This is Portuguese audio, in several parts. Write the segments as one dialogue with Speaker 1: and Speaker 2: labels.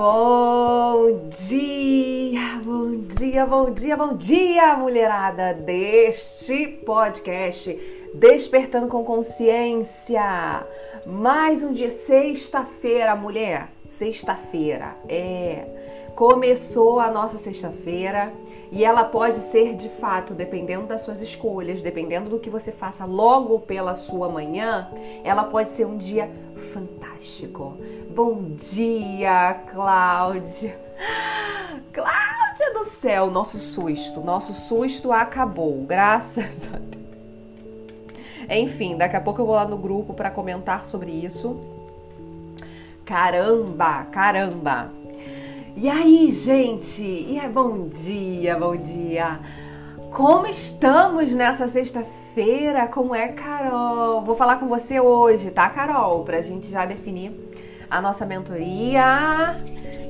Speaker 1: Bom dia, bom dia, bom dia, bom dia, mulherada deste podcast Despertando com Consciência. Mais um dia, sexta-feira, mulher. Sexta-feira, é. Começou a nossa sexta-feira e ela pode ser de fato, dependendo das suas escolhas, dependendo do que você faça logo pela sua manhã, ela pode ser um dia fantástico. Bom dia, Cláudia. Cláudia do céu, nosso susto, nosso susto acabou, graças a Deus. Enfim, daqui a pouco eu vou lá no grupo para comentar sobre isso. Caramba, caramba. E aí, gente? E é bom dia, bom dia. Como estamos nessa sexta-feira? Como é, Carol? Vou falar com você hoje, tá, Carol? Pra gente já definir a nossa mentoria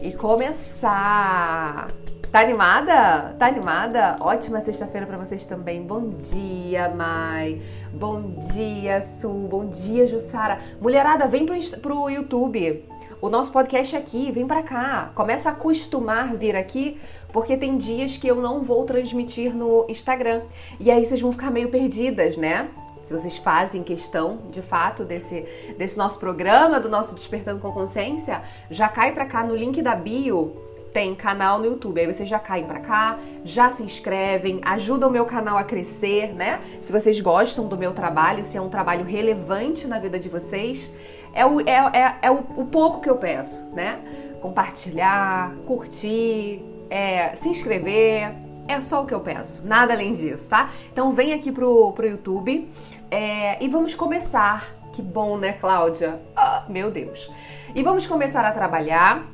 Speaker 1: e começar. Tá animada? Tá animada? Ótima sexta-feira para vocês também. Bom dia, Mai. Bom dia, Sul. Bom dia, Jussara. Mulherada, vem pro, pro YouTube o nosso podcast é aqui, vem para cá. Começa a acostumar vir aqui, porque tem dias que eu não vou transmitir no Instagram. E aí vocês vão ficar meio perdidas, né? Se vocês fazem questão, de fato, desse, desse nosso programa, do nosso Despertando com Consciência, já cai para cá no link da bio tem canal no YouTube. Aí vocês já caem para cá, já se inscrevem, ajudam o meu canal a crescer, né? Se vocês gostam do meu trabalho, se é um trabalho relevante na vida de vocês, é o, é, é, é o, o pouco que eu peço, né? Compartilhar, curtir, é, se inscrever, é só o que eu peço, nada além disso, tá? Então vem aqui pro, pro YouTube é, e vamos começar. Que bom, né, Cláudia? Ah, meu Deus. E vamos começar a trabalhar,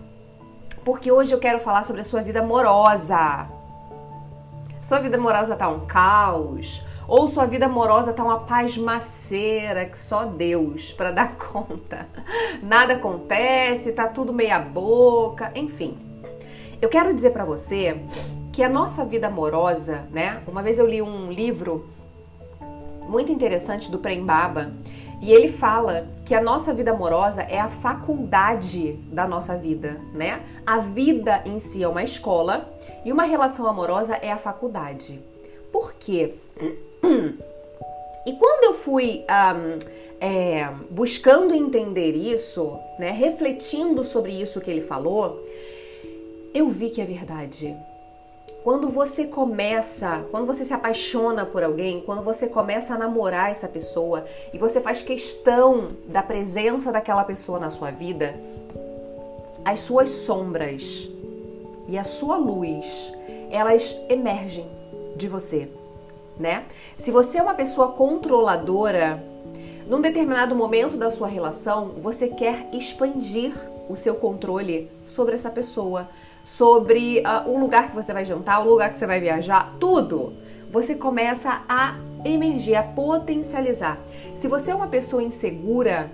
Speaker 1: porque hoje eu quero falar sobre a sua vida amorosa. Sua vida amorosa tá um caos ou sua vida amorosa tá uma pasmaceira que só Deus para dar conta. Nada acontece, tá tudo meia boca, enfim. Eu quero dizer para você que a nossa vida amorosa, né? Uma vez eu li um livro muito interessante do Prembaba e ele fala que a nossa vida amorosa é a faculdade da nossa vida, né? A vida em si é uma escola e uma relação amorosa é a faculdade. Por quê? E quando eu fui um, é, buscando entender isso, né, refletindo sobre isso que ele falou, eu vi que é verdade. Quando você começa, quando você se apaixona por alguém, quando você começa a namorar essa pessoa e você faz questão da presença daquela pessoa na sua vida, as suas sombras e a sua luz, elas emergem de você né? Se você é uma pessoa controladora, num determinado momento da sua relação, você quer expandir o seu controle sobre essa pessoa, sobre uh, o lugar que você vai jantar, o lugar que você vai viajar, tudo. Você começa a emergir, a potencializar. Se você é uma pessoa insegura,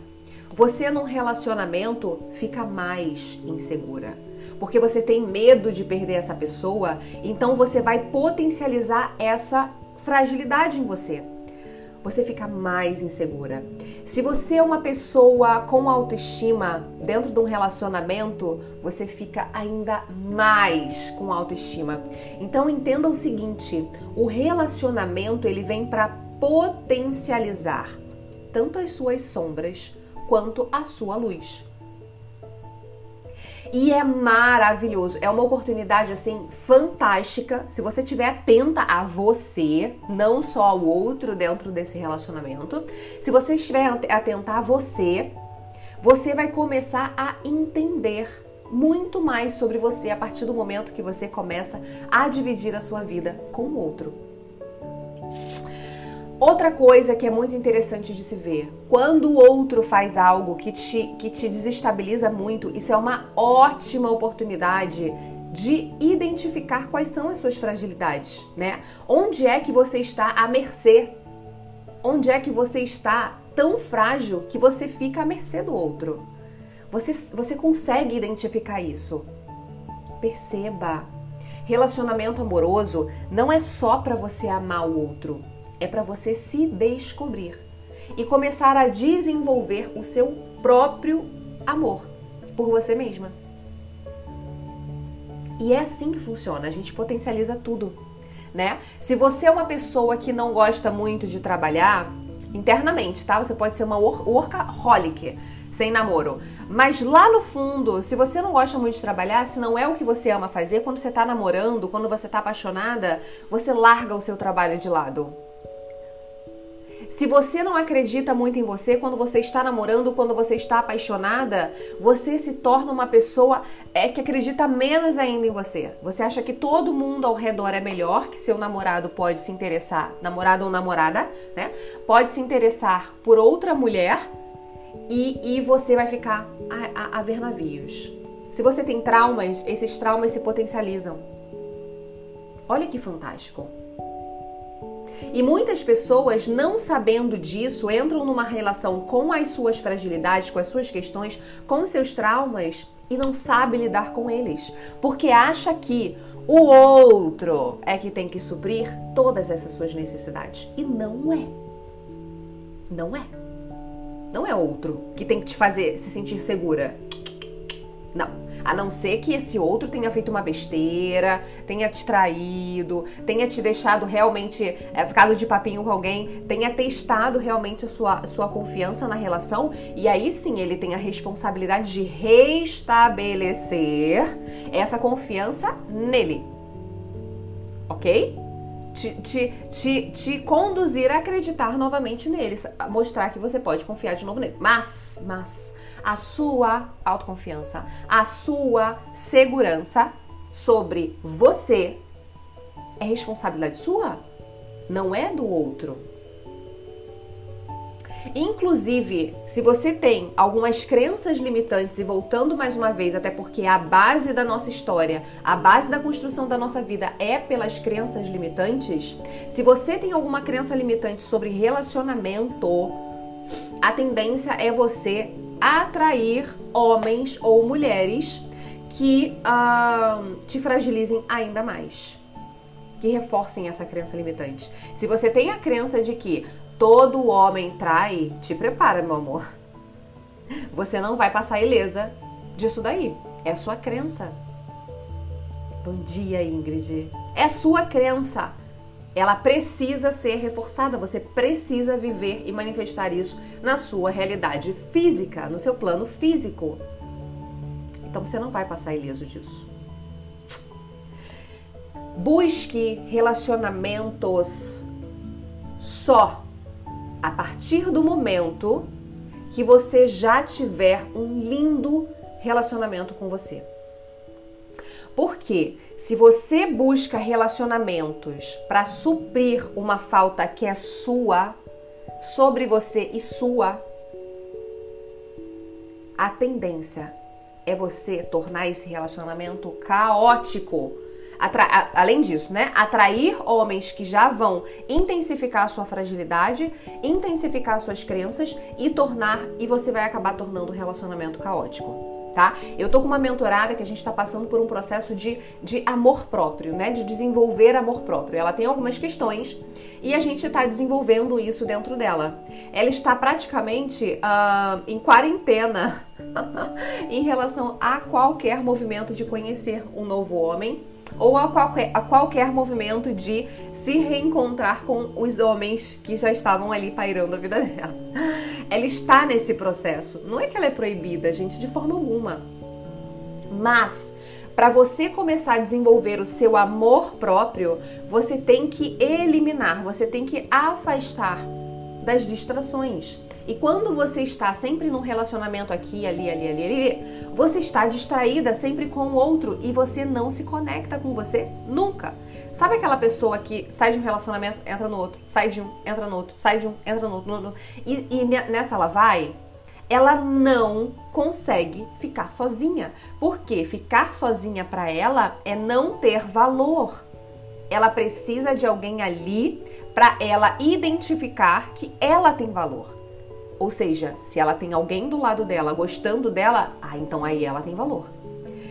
Speaker 1: você num relacionamento fica mais insegura. Porque você tem medo de perder essa pessoa, então você vai potencializar essa fragilidade em você. Você fica mais insegura. Se você é uma pessoa com autoestima dentro de um relacionamento, você fica ainda mais com autoestima. Então entenda o seguinte, o relacionamento ele vem para potencializar tanto as suas sombras quanto a sua luz. E é maravilhoso. É uma oportunidade assim fantástica. Se você estiver atenta a você, não só ao outro dentro desse relacionamento. Se você estiver atenta a você, você vai começar a entender muito mais sobre você a partir do momento que você começa a dividir a sua vida com o outro. Outra coisa que é muito interessante de se ver, quando o outro faz algo que te, que te desestabiliza muito, isso é uma ótima oportunidade de identificar quais são as suas fragilidades, né? Onde é que você está à mercê? Onde é que você está tão frágil que você fica à mercê do outro? Você, você consegue identificar isso? Perceba. Relacionamento amoroso não é só para você amar o outro é para você se descobrir e começar a desenvolver o seu próprio amor por você mesma. E é assim que funciona, a gente potencializa tudo, né? Se você é uma pessoa que não gosta muito de trabalhar internamente, tá? Você pode ser uma workaholic sem namoro. Mas lá no fundo, se você não gosta muito de trabalhar, se não é o que você ama fazer, quando você tá namorando, quando você tá apaixonada, você larga o seu trabalho de lado. Se você não acredita muito em você quando você está namorando, quando você está apaixonada, você se torna uma pessoa é que acredita menos ainda em você. Você acha que todo mundo ao redor é melhor, que seu namorado pode se interessar, namorado ou namorada, né? Pode se interessar por outra mulher e, e você vai ficar a, a, a ver navios. Se você tem traumas, esses traumas se potencializam. Olha que fantástico. E muitas pessoas, não sabendo disso, entram numa relação com as suas fragilidades, com as suas questões, com seus traumas e não sabe lidar com eles, porque acha que o outro é que tem que suprir todas essas suas necessidades. E não é. Não é. Não é outro que tem que te fazer se sentir segura. Não. A não ser que esse outro tenha feito uma besteira, tenha te traído, tenha te deixado realmente, é, ficado de papinho com alguém, tenha testado realmente a sua, sua confiança na relação, e aí sim ele tem a responsabilidade de restabelecer essa confiança nele. Ok? Te, te, te, te, conduzir a acreditar novamente neles, mostrar que você pode confiar de novo nele. Mas, mas, a sua autoconfiança, a sua segurança sobre você é responsabilidade sua, não é do outro. Inclusive, se você tem algumas crenças limitantes, e voltando mais uma vez, até porque a base da nossa história, a base da construção da nossa vida é pelas crenças limitantes, se você tem alguma crença limitante sobre relacionamento, a tendência é você atrair homens ou mulheres que uh, te fragilizem ainda mais. Que reforcem essa crença limitante. Se você tem a crença de que todo homem trai, te prepara, meu amor. Você não vai passar ilesa disso daí. É sua crença. Bom dia, Ingrid. É sua crença ela precisa ser reforçada, você precisa viver e manifestar isso na sua realidade física, no seu plano físico. Então você não vai passar ileso disso. Busque relacionamentos só a partir do momento que você já tiver um lindo relacionamento com você. Porque se você busca relacionamentos para suprir uma falta que é sua, sobre você e sua, a tendência é você tornar esse relacionamento caótico. Atra além disso, né? Atrair homens que já vão intensificar a sua fragilidade, intensificar suas crenças e tornar e você vai acabar tornando o relacionamento caótico tá? Eu tô com uma mentorada que a gente tá passando por um processo de, de amor próprio, né? De desenvolver amor próprio. Ela tem algumas questões e a gente tá desenvolvendo isso dentro dela. Ela está praticamente uh, em quarentena em relação a qualquer movimento de conhecer um novo homem ou a qualquer, a qualquer movimento de se reencontrar com os homens que já estavam ali pairando a vida dela. Ela está nesse processo. Não é que ela é proibida, gente, de forma alguma. Mas para você começar a desenvolver o seu amor próprio, você tem que eliminar, você tem que afastar das distrações. E quando você está sempre num relacionamento aqui, ali, ali, ali, ali, você está distraída sempre com o outro e você não se conecta com você nunca. Sabe aquela pessoa que sai de um relacionamento, entra no outro, sai de um, entra no outro, sai de um, entra no outro, no outro e, e nessa ela vai? Ela não consegue ficar sozinha. Porque ficar sozinha para ela é não ter valor. Ela precisa de alguém ali para ela identificar que ela tem valor. Ou seja, se ela tem alguém do lado dela gostando dela, ah, então aí ela tem valor.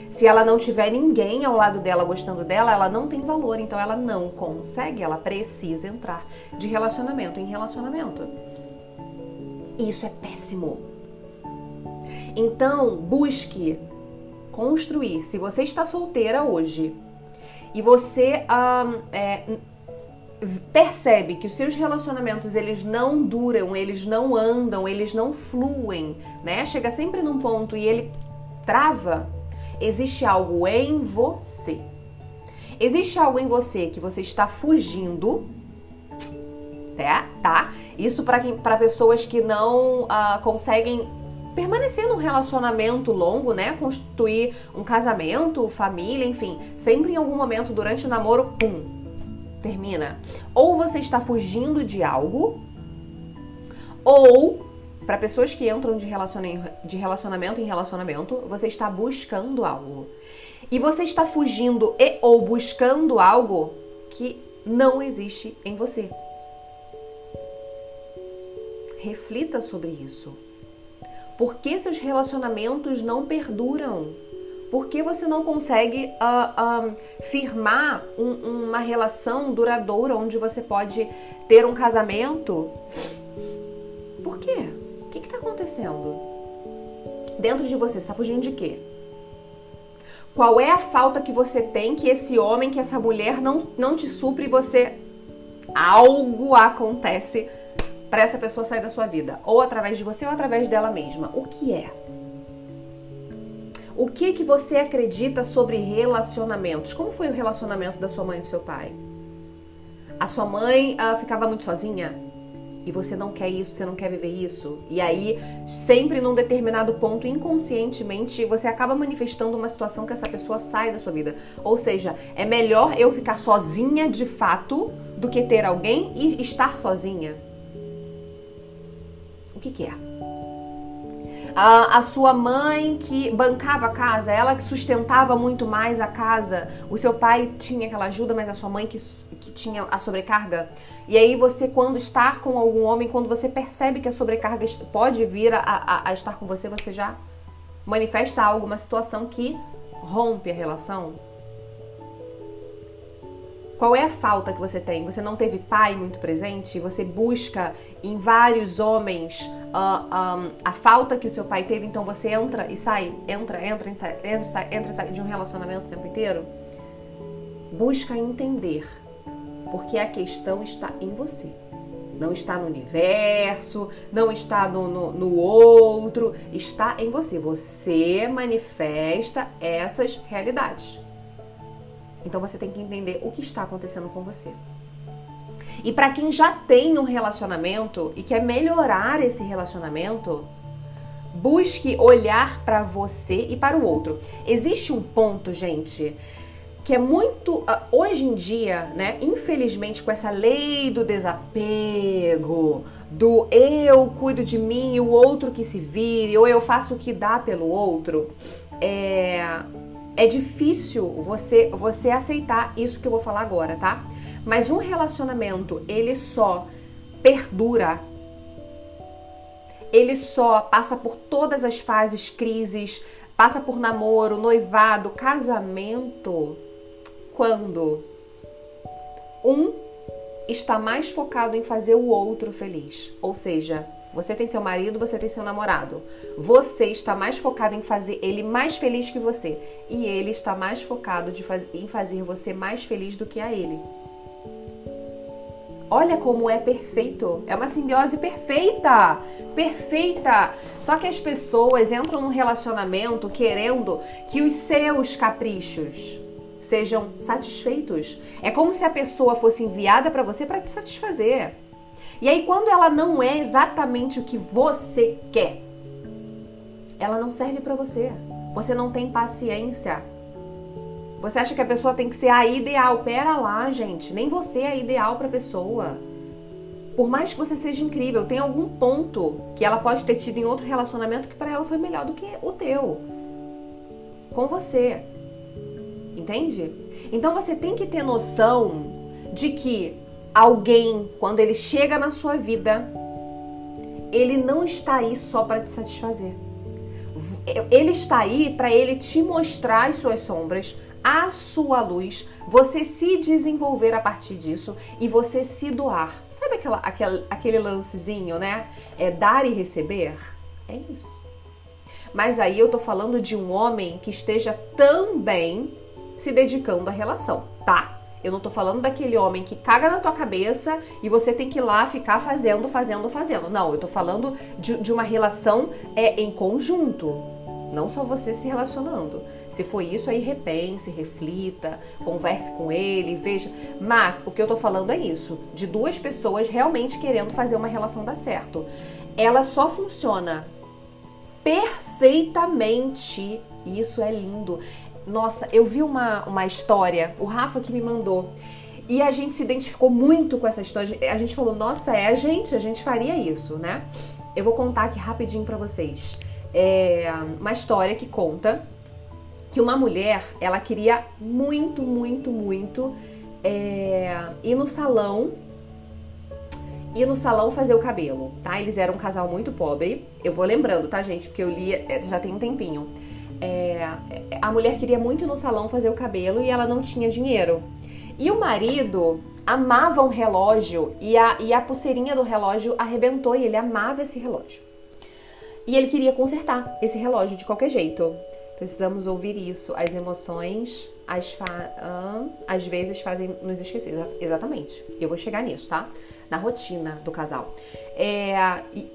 Speaker 1: Se ela não tiver ninguém ao lado dela gostando dela, ela não tem valor, então ela não consegue, ela precisa entrar de relacionamento em relacionamento. Isso é péssimo. Então, busque construir. Se você está solteira hoje e você um, é, percebe que os seus relacionamentos eles não duram, eles não andam, eles não fluem, né? Chega sempre num ponto e ele trava. Existe algo em você. Existe algo em você que você está fugindo, tá? tá? Isso para pessoas que não uh, conseguem permanecer num relacionamento longo, né? Constituir um casamento, família, enfim, sempre em algum momento durante o namoro, pum, termina. Ou você está fugindo de algo, ou para pessoas que entram de, de relacionamento em relacionamento, você está buscando algo. E você está fugindo e ou buscando algo que não existe em você. Reflita sobre isso. Por que seus relacionamentos não perduram? Por que você não consegue uh, uh, firmar um, uma relação duradoura onde você pode ter um casamento? Por quê? O que está acontecendo? Dentro de você, você está fugindo de quê? Qual é a falta que você tem que esse homem, que essa mulher não, não te supre e você. Algo acontece para essa pessoa sair da sua vida, ou através de você ou através dela mesma. O que é? O que que você acredita sobre relacionamentos? Como foi o relacionamento da sua mãe e do seu pai? A sua mãe uh, ficava muito sozinha? E você não quer isso, você não quer viver isso. E aí, sempre num determinado ponto, inconscientemente, você acaba manifestando uma situação que essa pessoa sai da sua vida. Ou seja, é melhor eu ficar sozinha de fato do que ter alguém e estar sozinha. O que, que é? A, a sua mãe que bancava a casa, ela que sustentava muito mais a casa, o seu pai tinha aquela ajuda, mas a sua mãe que, que tinha a sobrecarga. E aí você, quando está com algum homem, quando você percebe que a sobrecarga pode vir a, a, a estar com você, você já manifesta algo, uma situação que rompe a relação. Qual é a falta que você tem? Você não teve pai muito presente? Você busca em vários homens uh, ah, um, a falta que o seu pai teve, então você entra e sai, entra, entra, entra, entra, sai, entra e sai de um relacionamento o tempo inteiro? Busca entender, porque a questão está em você. Não está no universo, não está no, no, no outro, está em você. Você manifesta essas realidades. Então você tem que entender o que está acontecendo com você. E para quem já tem um relacionamento e quer melhorar esse relacionamento, busque olhar para você e para o outro. Existe um ponto, gente, que é muito ah, hoje em dia, né? Infelizmente, com essa lei do desapego, do eu cuido de mim e o outro que se vire, ou eu faço o que dá pelo outro, é é difícil você você aceitar isso que eu vou falar agora, tá? Mas um relacionamento, ele só perdura ele só passa por todas as fases, crises, passa por namoro, noivado, casamento, quando um está mais focado em fazer o outro feliz. Ou seja, você tem seu marido, você tem seu namorado. Você está mais focado em fazer ele mais feliz que você. E ele está mais focado faz... em fazer você mais feliz do que a ele. Olha como é perfeito. É uma simbiose perfeita. Perfeita. Só que as pessoas entram num relacionamento querendo que os seus caprichos sejam satisfeitos. É como se a pessoa fosse enviada para você para te satisfazer. E aí, quando ela não é exatamente o que você quer, ela não serve para você. Você não tem paciência. Você acha que a pessoa tem que ser a ideal? Pera lá, gente. Nem você é ideal para pessoa. Por mais que você seja incrível, tem algum ponto que ela pode ter tido em outro relacionamento que para ela foi melhor do que o teu. Com você. Entende? Então você tem que ter noção de que alguém, quando ele chega na sua vida, ele não está aí só para te satisfazer. Ele está aí para ele te mostrar as suas sombras, a sua luz, você se desenvolver a partir disso e você se doar. Sabe aquela, aquele, aquele lancezinho, né? É dar e receber? É isso. Mas aí eu tô falando de um homem que esteja também se dedicando à relação, tá? Eu não tô falando daquele homem que caga na tua cabeça e você tem que ir lá ficar fazendo, fazendo, fazendo. Não, eu tô falando de, de uma relação é, em conjunto. Não só você se relacionando. Se foi isso, aí repense, reflita, converse com ele, veja. Mas o que eu tô falando é isso: de duas pessoas realmente querendo fazer uma relação dar certo. Ela só funciona perfeitamente. Isso é lindo. Nossa, eu vi uma, uma história, o Rafa que me mandou. E a gente se identificou muito com essa história. A gente falou, nossa, é a gente, a gente faria isso, né? Eu vou contar aqui rapidinho para vocês. É uma história que conta que uma mulher, ela queria muito, muito, muito é, ir no salão ir no salão fazer o cabelo, tá? Eles eram um casal muito pobre. Eu vou lembrando, tá, gente? Porque eu li é, já tem um tempinho. É, a mulher queria muito no salão fazer o cabelo e ela não tinha dinheiro. E o marido amava um relógio e a, e a pulseirinha do relógio arrebentou e ele amava esse relógio. E ele queria consertar esse relógio de qualquer jeito. Precisamos ouvir isso. As emoções, as fa... às vezes, fazem nos esquecer. Exatamente. Eu vou chegar nisso, tá? Na rotina do casal. É...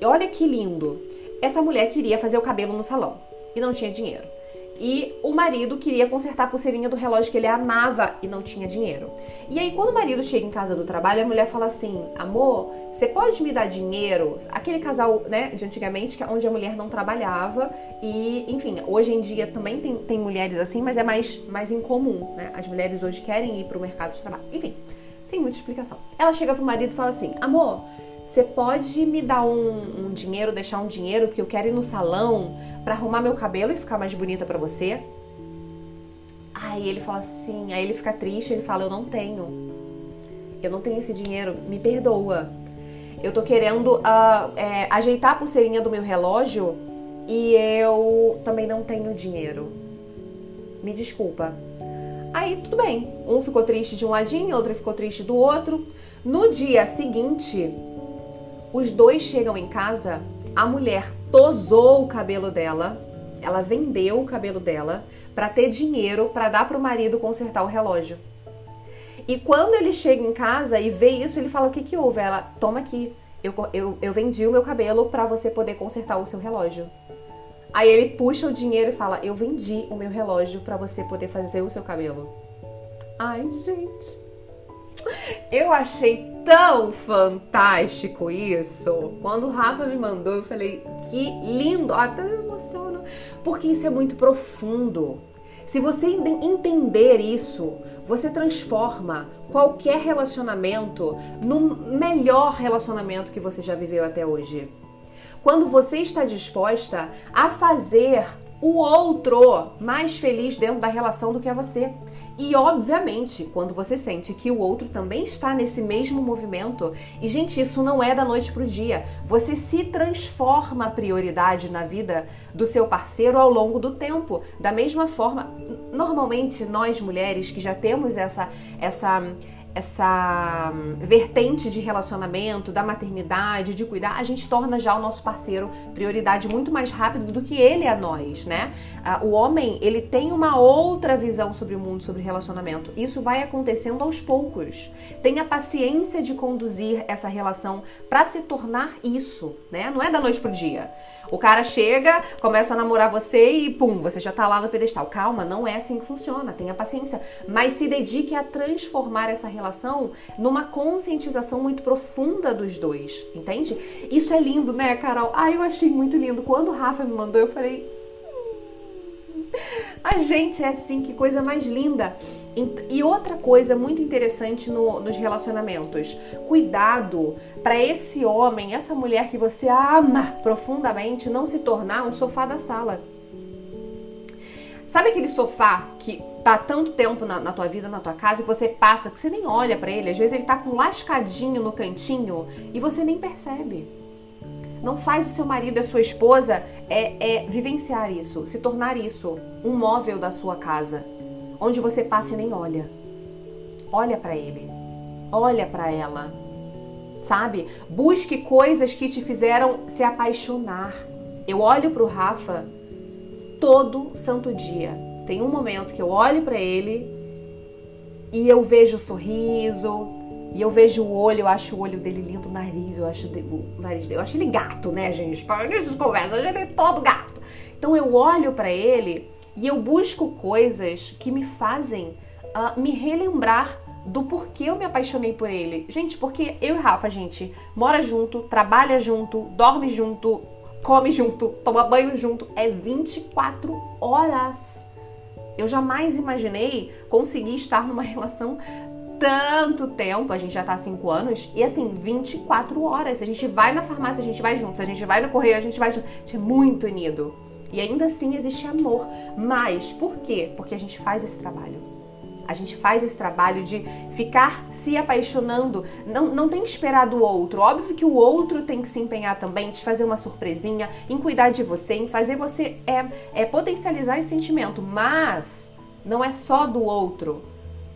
Speaker 1: Olha que lindo. Essa mulher queria fazer o cabelo no salão e não tinha dinheiro. E o marido queria consertar a pulseirinha do relógio que ele amava e não tinha dinheiro. E aí, quando o marido chega em casa do trabalho, a mulher fala assim: Amor, você pode me dar dinheiro? Aquele casal, né, de antigamente, é onde a mulher não trabalhava. E, enfim, hoje em dia também tem, tem mulheres assim, mas é mais, mais incomum, né? As mulheres hoje querem ir para o mercado de trabalho. Enfim, sem muita explicação. Ela chega pro marido e fala assim: Amor, você pode me dar um, um, dinheiro, deixar um dinheiro, porque eu quero ir no salão para arrumar meu cabelo e ficar mais bonita para você? Aí ele fala assim, aí ele fica triste, ele fala: Eu não tenho. Eu não tenho esse dinheiro, me perdoa. Eu tô querendo uh, é, ajeitar a pulseirinha do meu relógio e eu também não tenho dinheiro. Me desculpa. Aí tudo bem. Um ficou triste de um ladinho, outro ficou triste do outro. No dia seguinte, os dois chegam em casa, a mulher tosou o cabelo dela, ela vendeu o cabelo dela para ter dinheiro para dar para o marido consertar o relógio. E quando ele chega em casa e vê isso, ele fala: O que, que houve? Ela, toma aqui, eu, eu, eu vendi o meu cabelo para você poder consertar o seu relógio. Aí ele puxa o dinheiro e fala: Eu vendi o meu relógio para você poder fazer o seu cabelo. Ai, gente. Eu achei tão fantástico isso. Quando o Rafa me mandou, eu falei, que lindo, até me emociono, porque isso é muito profundo. Se você entender isso, você transforma qualquer relacionamento no melhor relacionamento que você já viveu até hoje. Quando você está disposta a fazer o outro mais feliz dentro da relação do que é você. E obviamente, quando você sente que o outro também está nesse mesmo movimento, e gente, isso não é da noite pro dia. Você se transforma a prioridade na vida do seu parceiro ao longo do tempo. Da mesma forma, normalmente nós mulheres que já temos essa essa essa hum, vertente de relacionamento, da maternidade, de cuidar, a gente torna já o nosso parceiro prioridade muito mais rápido do que ele a nós, né? O homem, ele tem uma outra visão sobre o mundo, sobre relacionamento. Isso vai acontecendo aos poucos. Tenha paciência de conduzir essa relação para se tornar isso, né? Não é da noite pro dia. O cara chega, começa a namorar você e pum, você já tá lá no pedestal. Calma, não é assim que funciona, tenha paciência. Mas se dedique a transformar essa relação numa conscientização muito profunda dos dois, entende? Isso é lindo, né, Carol? Ah, eu achei muito lindo. Quando o Rafa me mandou, eu falei. A gente é assim, que coisa mais linda. E outra coisa muito interessante no, nos relacionamentos: cuidado para esse homem, essa mulher que você ama profundamente, não se tornar um sofá da sala. Sabe aquele sofá que tá tanto tempo na, na, tua vida, na tua casa, que você passa, que você nem olha para ele, às vezes ele tá com lascadinho no cantinho e você nem percebe. Não faz o seu marido e a sua esposa é, é vivenciar isso, se tornar isso um móvel da sua casa onde você passa e nem olha. Olha para ele. Olha para ela. Sabe? Busque coisas que te fizeram se apaixonar. Eu olho pro Rafa todo santo dia. Tem um momento que eu olho para ele e eu vejo o sorriso, e eu vejo o olho, eu acho o olho dele lindo, o nariz, eu acho o nariz dele, eu acho ele gato, né, gente? Para início de conversa, ele é todo gato. Então eu olho para ele e eu busco coisas que me fazem uh, me relembrar do porquê eu me apaixonei por ele. Gente, porque eu e Rafa, gente, mora junto, trabalha junto, dorme junto, come junto, toma banho junto, é 24 horas. Eu jamais imaginei conseguir estar numa relação tanto tempo, a gente já tá há 5 anos, e assim, 24 horas. A gente vai na farmácia, a gente vai junto. A gente vai no correio, a gente vai junto. A gente é muito unido. E ainda assim existe amor. Mas por quê? Porque a gente faz esse trabalho. A gente faz esse trabalho de ficar se apaixonando. Não, não tem que esperar do outro. Óbvio que o outro tem que se empenhar também, de fazer uma surpresinha, em cuidar de você, em fazer você é, é potencializar esse sentimento. Mas não é só do outro.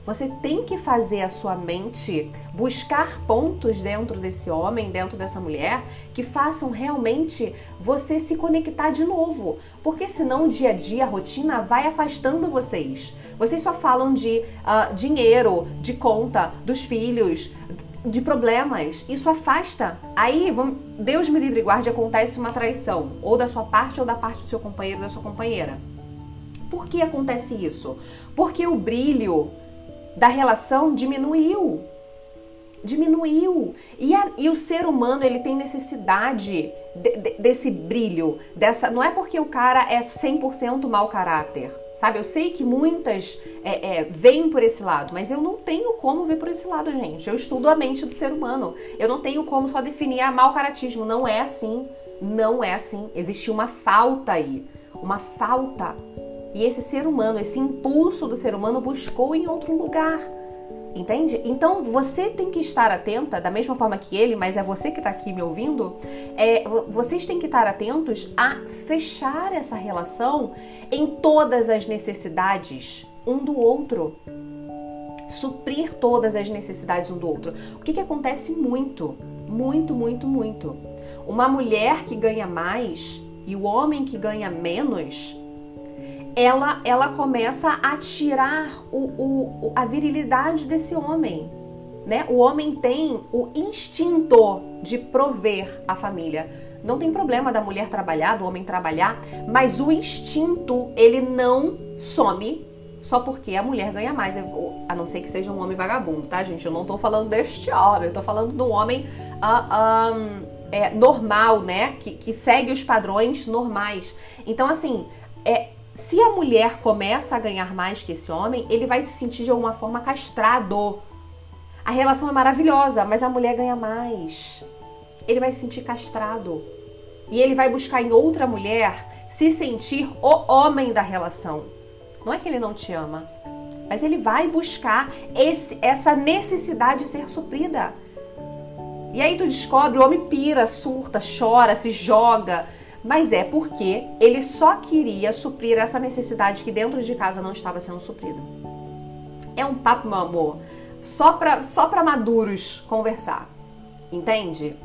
Speaker 1: Você tem que fazer a sua mente buscar pontos dentro desse homem, dentro dessa mulher, que façam realmente você se conectar de novo. Porque senão o dia a dia, a rotina vai afastando vocês. Vocês só falam de uh, dinheiro, de conta, dos filhos, de problemas. Isso afasta. Aí, vamos, Deus me livre e guarde, acontece uma traição, ou da sua parte ou da parte do seu companheiro, da sua companheira. Por que acontece isso? Porque o brilho da relação diminuiu. Diminuiu. E, a, e o ser humano, ele tem necessidade de, de, desse brilho, dessa. Não é porque o cara é 100% mau caráter, sabe? Eu sei que muitas é, é, por esse lado, mas eu não tenho como ver por esse lado, gente. Eu estudo a mente do ser humano. Eu não tenho como só definir a mau caratismo. Não é assim. Não é assim. Existe uma falta aí. Uma falta e esse ser humano, esse impulso do ser humano buscou em outro lugar. Entende? Então você tem que estar atenta, da mesma forma que ele, mas é você que está aqui me ouvindo. É, vocês têm que estar atentos a fechar essa relação em todas as necessidades um do outro. Suprir todas as necessidades um do outro. O que, que acontece muito? Muito, muito, muito. Uma mulher que ganha mais e o homem que ganha menos ela, ela começa a tirar o, o, a virilidade desse homem. Né? O homem tem o instinto de prover a família. Não tem problema da mulher trabalhar, do homem trabalhar, mas o instinto ele não some só porque a mulher ganha mais, a não ser que seja um homem vagabundo, tá, gente? Eu não tô falando deste homem, eu tô falando do homem uh, um, é, normal, né? Que, que segue os padrões normais. Então, assim, é, se a mulher começa a ganhar mais que esse homem, ele vai se sentir de alguma forma castrado. A relação é maravilhosa, mas a mulher ganha mais. Ele vai se sentir castrado. E ele vai buscar em outra mulher se sentir o homem da relação. Não é que ele não te ama, mas ele vai buscar esse, essa necessidade de ser suprida. E aí tu descobre, o homem pira, surta, chora, se joga, mas é porque ele só queria suprir essa necessidade que dentro de casa não estava sendo suprida. É um papo, meu amor, só para só pra maduros conversar. Entende?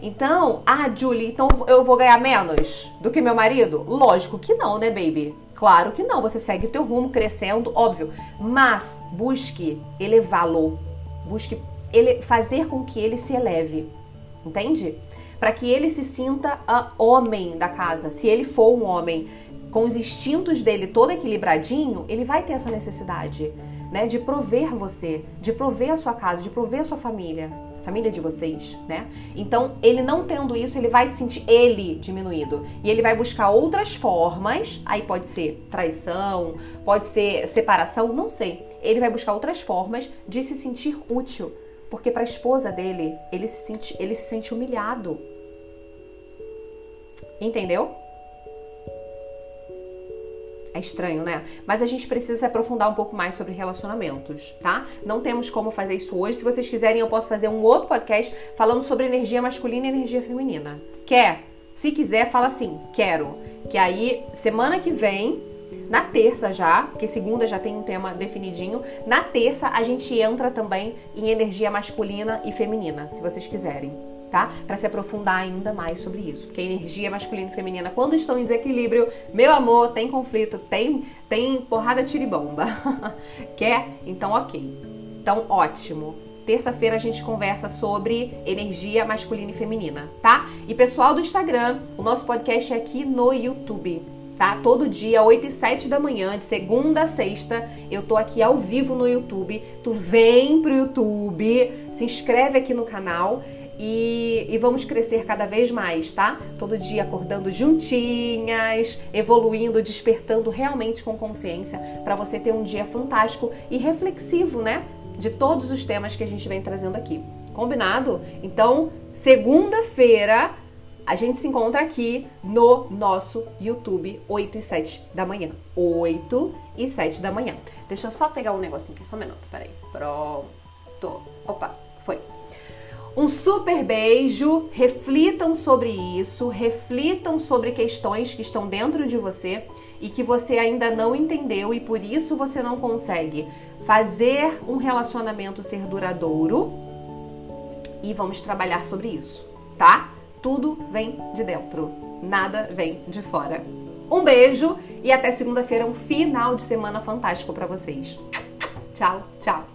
Speaker 1: Então, ah, Julie, então eu vou ganhar menos do que meu marido? Lógico que não, né, baby? Claro que não, você segue o teu rumo crescendo, óbvio, mas busque elevá-lo. Busque ele, fazer com que ele se eleve. Entende? Para que ele se sinta a homem da casa. Se ele for um homem com os instintos dele todo equilibradinho, ele vai ter essa necessidade, né, de prover você, de prover a sua casa, de prover a sua família, a família de vocês, né? Então, ele não tendo isso, ele vai se sentir ele diminuído e ele vai buscar outras formas, aí pode ser traição, pode ser separação, não sei. Ele vai buscar outras formas de se sentir útil, porque para a esposa dele, ele se sente, ele se sente humilhado Entendeu? É estranho, né? Mas a gente precisa se aprofundar um pouco mais sobre relacionamentos, tá? Não temos como fazer isso hoje. Se vocês quiserem, eu posso fazer um outro podcast falando sobre energia masculina e energia feminina. Quer? Se quiser, fala assim: quero. Que aí, semana que vem, na terça já, porque segunda já tem um tema definidinho. Na terça a gente entra também em energia masculina e feminina, se vocês quiserem tá? Para se aprofundar ainda mais sobre isso. Porque a energia masculina e feminina, quando estão em desequilíbrio, meu amor, tem conflito, tem, tem porrada tiribomba. Quer? Então, ok. Então, ótimo. Terça-feira a gente conversa sobre energia masculina e feminina, tá? E pessoal do Instagram, o nosso podcast é aqui no YouTube tá? Todo dia, 8 e 7 da manhã, de segunda a sexta, eu tô aqui ao vivo no YouTube. Tu vem pro YouTube, se inscreve aqui no canal e, e, vamos crescer cada vez mais, tá? Todo dia acordando juntinhas, evoluindo, despertando realmente com consciência para você ter um dia fantástico e reflexivo, né? De todos os temas que a gente vem trazendo aqui. Combinado? Então, segunda-feira a gente se encontra aqui no nosso YouTube, 8 e 7 da manhã. 8 e 7 da manhã. Deixa eu só pegar um negocinho aqui, só um minuto, peraí. Pronto. Opa, foi. Um super beijo, reflitam sobre isso, reflitam sobre questões que estão dentro de você e que você ainda não entendeu e por isso você não consegue fazer um relacionamento ser duradouro. E vamos trabalhar sobre isso, tá? Tudo vem de dentro, nada vem de fora. Um beijo e até segunda-feira, um final de semana fantástico para vocês. Tchau, tchau.